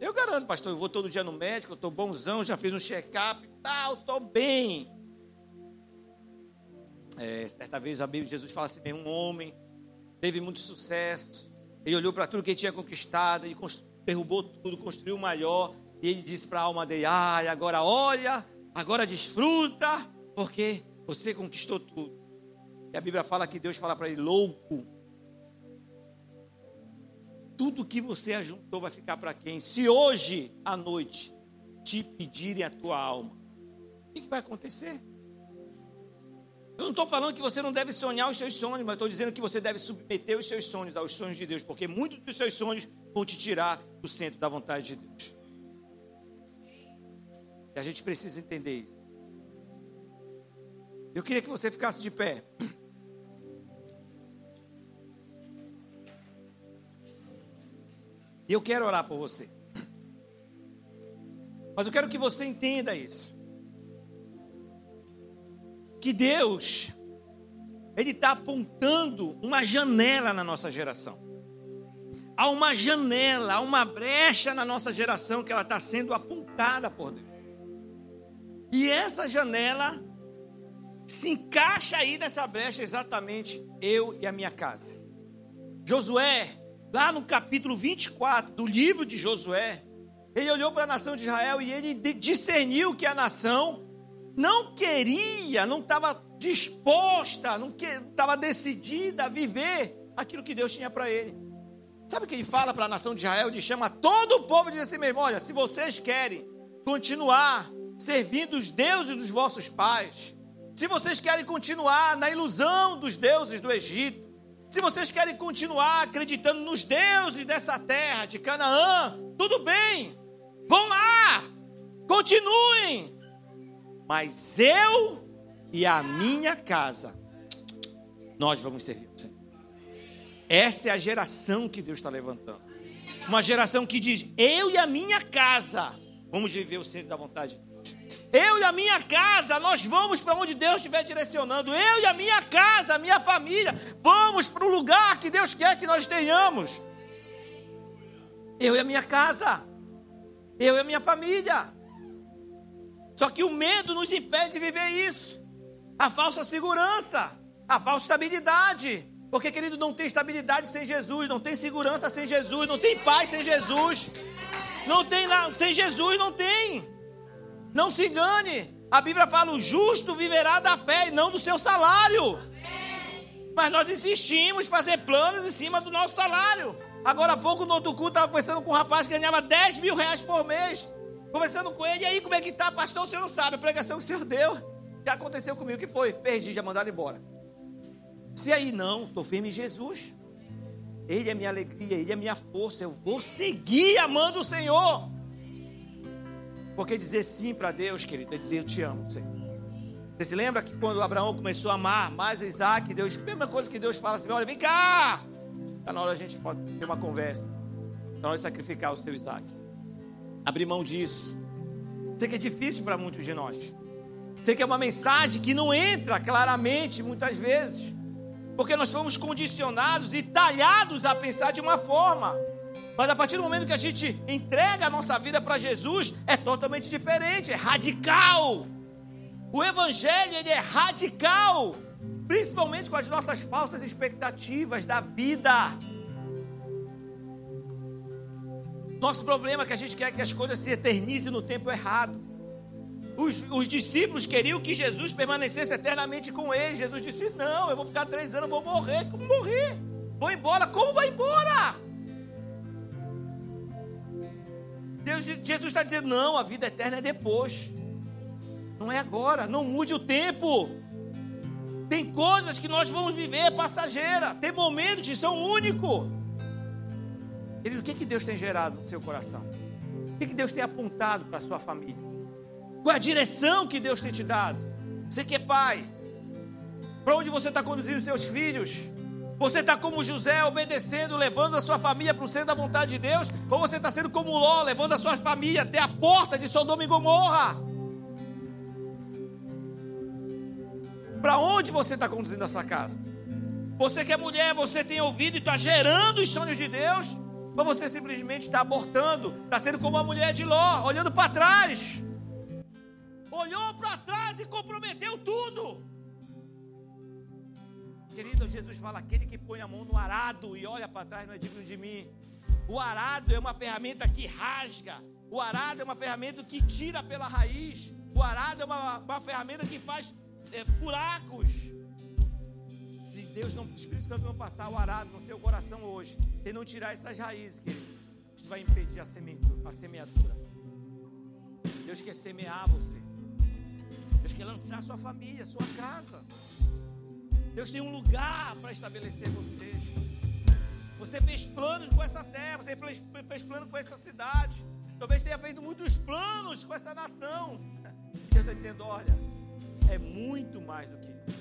Eu garanto, pastor, eu vou todo dia no médico, eu estou bonzão, já fiz um check-up e tal, estou bem. É, certa vez a Bíblia de Jesus fala assim: um homem teve muito sucesso, ele olhou para tudo que ele tinha conquistado, ele derrubou tudo, construiu o maior, e ele disse para a alma dele: ai, agora olha, agora desfruta, porque você conquistou tudo. E a Bíblia fala que Deus fala para ele: louco, tudo que você ajuntou vai ficar para quem? Se hoje à noite te pedirem a tua alma, o que, que vai acontecer? Eu não estou falando que você não deve sonhar os seus sonhos, mas estou dizendo que você deve submeter os seus sonhos aos sonhos de Deus, porque muitos dos seus sonhos vão te tirar do centro da vontade de Deus. E a gente precisa entender isso. Eu queria que você ficasse de pé. Eu quero orar por você. Mas eu quero que você entenda isso. Que Deus, Ele está apontando uma janela na nossa geração. Há uma janela, há uma brecha na nossa geração que ela está sendo apontada por Deus. E essa janela se encaixa aí nessa brecha exatamente eu e a minha casa. Josué lá no capítulo 24 do livro de Josué, ele olhou para a nação de Israel e ele discerniu que a nação não queria, não estava disposta, não estava decidida a viver aquilo que Deus tinha para ele. Sabe o que ele fala para a nação de Israel? Ele chama todo o povo e diz assim mesmo: olha, se vocês querem continuar servindo os deuses dos vossos pais, se vocês querem continuar na ilusão dos deuses do Egito, se vocês querem continuar acreditando nos deuses dessa terra de Canaã, tudo bem, vão lá, continuem. Mas eu e a minha casa, nós vamos servir o Senhor. Essa é a geração que Deus está levantando. Uma geração que diz: Eu e a minha casa vamos viver o centro da vontade de Deus. Eu e a minha casa, nós vamos para onde Deus estiver direcionando. Eu e a minha casa, a minha família, vamos para o lugar que Deus quer que nós tenhamos. Eu e a minha casa. Eu e a minha família. Só que o medo nos impede de viver isso. A falsa segurança, a falsa estabilidade. Porque, querido, não tem estabilidade sem Jesus, não tem segurança sem Jesus, não tem paz sem Jesus. Não tem lá, sem Jesus não tem. Não se engane. A Bíblia fala: o justo viverá da fé e não do seu salário. Mas nós insistimos em fazer planos em cima do nosso salário. Agora há pouco, no outro culto, estava conversando com um rapaz que ganhava 10 mil reais por mês. Conversando com ele, e aí como é que tá, pastor? O senhor não sabe, a pregação que o senhor deu. Já aconteceu comigo, que foi? Perdi, já mandaram embora. Se aí não, estou firme em Jesus. Ele é minha alegria, Ele é minha força. Eu vou seguir amando o Senhor. Porque dizer sim para Deus, querido, é dizer eu te amo, Senhor. Você se lembra que quando Abraão começou a amar mais Isaac, Deus, a mesma coisa que Deus fala assim: olha, vem cá. Está na hora a gente pode ter uma conversa. Está na hora de sacrificar o seu Isaac. Abrir mão disso. Sei que é difícil para muitos de nós. Sei que é uma mensagem que não entra claramente muitas vezes. Porque nós fomos condicionados e talhados a pensar de uma forma. Mas a partir do momento que a gente entrega a nossa vida para Jesus, é totalmente diferente, é radical. O evangelho ele é radical, principalmente com as nossas falsas expectativas da vida. Nosso problema é que a gente quer que as coisas se eternizem no tempo errado. Os, os, discípulos queriam que Jesus permanecesse eternamente com eles. Jesus disse: Não, eu vou ficar três anos, vou morrer. Como morrer? Vou embora. Como vai embora? Jesus está dizendo: Não, a vida eterna é depois. Não é agora. Não mude o tempo. Tem coisas que nós vamos viver passageira. Tem momentos que são únicos. Querido, o que, que Deus tem gerado no seu coração? O que, que Deus tem apontado para a sua família? Qual é a direção que Deus tem te dado? Você que é pai, para onde você está conduzindo seus filhos? Você está como José, obedecendo, levando a sua família para o centro da vontade de Deus? Ou você está sendo como Ló, levando a sua família até a porta de Sodoma e Gomorra? Para onde você está conduzindo essa casa? Você que é mulher, você tem ouvido e está gerando os sonhos de Deus? Ou você simplesmente está abortando, está sendo como a mulher de Ló, olhando para trás? olhou para trás e comprometeu tudo. Querido, Jesus fala: aquele que põe a mão no arado e olha para trás não é digno de mim. O arado é uma ferramenta que rasga, o arado é uma ferramenta que tira pela raiz, o arado é uma, uma ferramenta que faz é, buracos. Se Deus não, o Espírito Santo não passar o arado no seu coração hoje, e não tirar essas raízes, querido, isso vai impedir a semeadura. Deus quer semear você. Deus quer lançar sua família, sua casa. Deus tem um lugar para estabelecer vocês. Você fez planos com essa terra, você fez planos com essa cidade. Talvez tenha feito muitos planos com essa nação. Deus está dizendo: olha, é muito mais do que isso.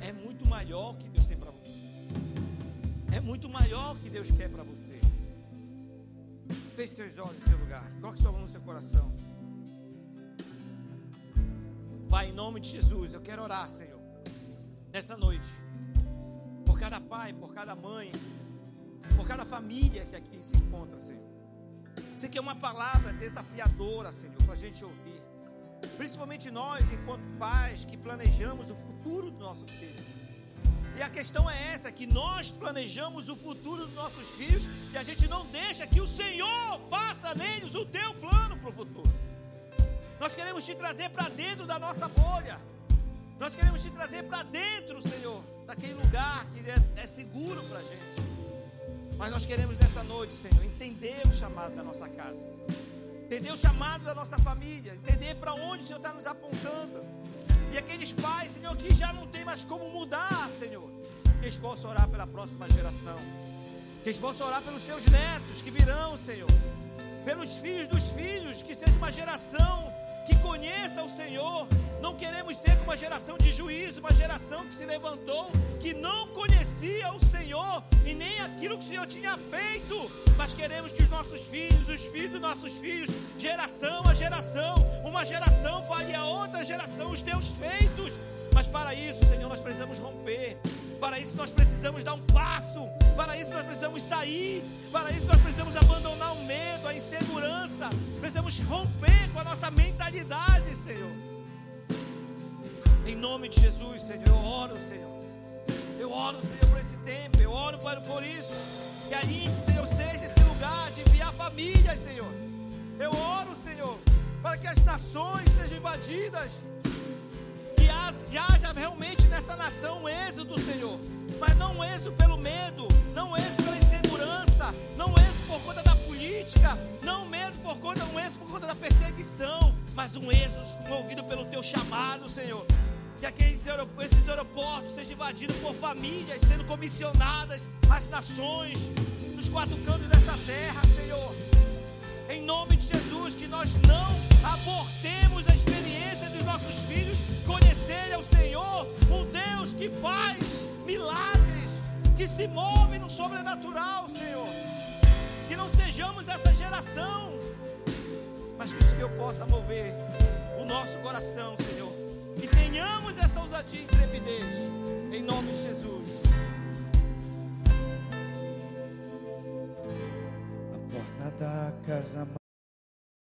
É muito maior que Deus tem para você. É muito maior que Deus quer para você. Feche seus olhos no seu lugar. Coloque sua mão no seu coração. Pai, em nome de Jesus, eu quero orar, Senhor, nessa noite, por cada pai, por cada mãe, por cada família que aqui se encontra, Senhor. Sei que é uma palavra desafiadora, Senhor, para a gente ouvir. Principalmente nós, enquanto pais, que planejamos o futuro do nosso filho. E a questão é essa: que nós planejamos o futuro dos nossos filhos e a gente não deixa que o Senhor faça neles o teu plano para o futuro. Nós queremos te trazer para dentro da nossa bolha. Nós queremos te trazer para dentro, Senhor, daquele lugar que é, é seguro para a gente. Mas nós queremos nessa noite, Senhor, entender o chamado da nossa casa, entender o chamado da nossa família, entender para onde o Senhor está nos apontando. E aqueles pais, Senhor, que já não tem mais como mudar, Senhor. Que eles possam orar pela próxima geração. Que eles possam orar pelos seus netos que virão, Senhor. Pelos filhos dos filhos, que seja uma geração que conheça o Senhor. Não queremos ser como uma geração de juízo, uma geração que se levantou, que não conhecia o Senhor e nem aquilo que o Senhor tinha feito. Mas queremos que os nossos filhos, os filhos dos nossos filhos, geração a geração, uma geração fale a outra geração os teus feitos. Mas para isso, Senhor, nós precisamos romper. Para isso nós precisamos dar um passo. Para isso nós precisamos sair. Para isso nós precisamos abandonar o medo, a insegurança. Precisamos romper com a nossa mentalidade, Senhor. Em nome de Jesus, Senhor, eu oro, Senhor. Eu oro, Senhor, por esse tempo. Eu oro por, isso. Que ali, Senhor, seja esse lugar de enviar famílias, Senhor. Eu oro, Senhor, para que as nações sejam invadidas que haja realmente nessa nação um êxodo, Senhor. Mas não um êxodo pelo medo, não um êxodo pela insegurança, não um êxodo por conta da política, não medo por conta, um êxodo por conta da perseguição, mas um êxodo movido pelo teu chamado, Senhor. Que aqueles esses aeroportos sejam invadidos por famílias sendo comissionadas às nações, nos quatro cantos dessa terra, Senhor. Em nome de Jesus, que nós não abortemos a experiência dos nossos filhos conhecerem ao Senhor, um Deus que faz milagres, que se move no sobrenatural, Senhor. Que não sejamos essa geração, mas que o Senhor possa mover o nosso coração, Senhor. Que tenhamos essa ousadia e intrepidez, em nome de Jesus.
A porta da casa